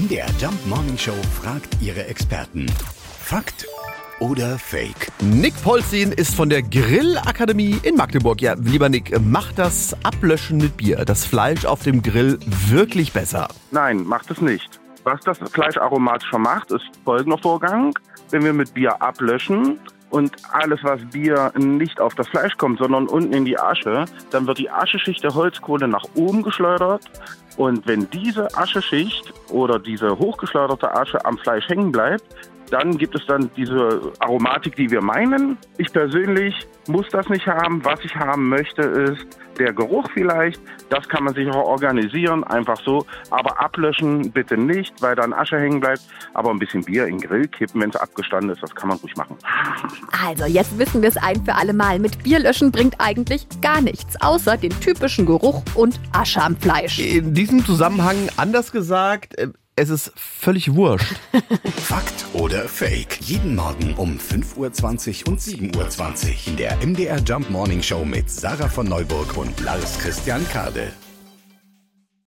MDR Jump Morning Show fragt ihre Experten. Fakt oder Fake? Nick Polzin ist von der Grillakademie in Magdeburg. Ja, lieber Nick, macht das Ablöschen mit Bier das Fleisch auf dem Grill wirklich besser? Nein, macht es nicht. Was das Fleisch aromatischer macht, ist folgender Vorgang. Wenn wir mit Bier ablöschen und alles, was Bier nicht auf das Fleisch kommt, sondern unten in die Asche, dann wird die Ascheschicht der Holzkohle nach oben geschleudert. Und wenn diese Ascheschicht oder diese hochgeschleuderte Asche am Fleisch hängen bleibt, dann gibt es dann diese Aromatik, die wir meinen. Ich persönlich muss das nicht haben. Was ich haben möchte, ist der Geruch vielleicht. Das kann man sich auch organisieren, einfach so. Aber ablöschen bitte nicht, weil dann Asche hängen bleibt. Aber ein bisschen Bier in den Grill kippen, wenn es abgestanden ist, das kann man ruhig machen. Also, jetzt wissen wir es ein für alle Mal. Mit Bier löschen bringt eigentlich gar nichts, außer den typischen Geruch und Asche am Fleisch. In diesem Zusammenhang anders gesagt, äh, es ist völlig wurscht. Fakt oder Fake? Jeden Morgen um 5.20 Uhr und 7.20 Uhr in der MDR Jump Morning Show mit Sarah von Neuburg und Lars Christian Kade.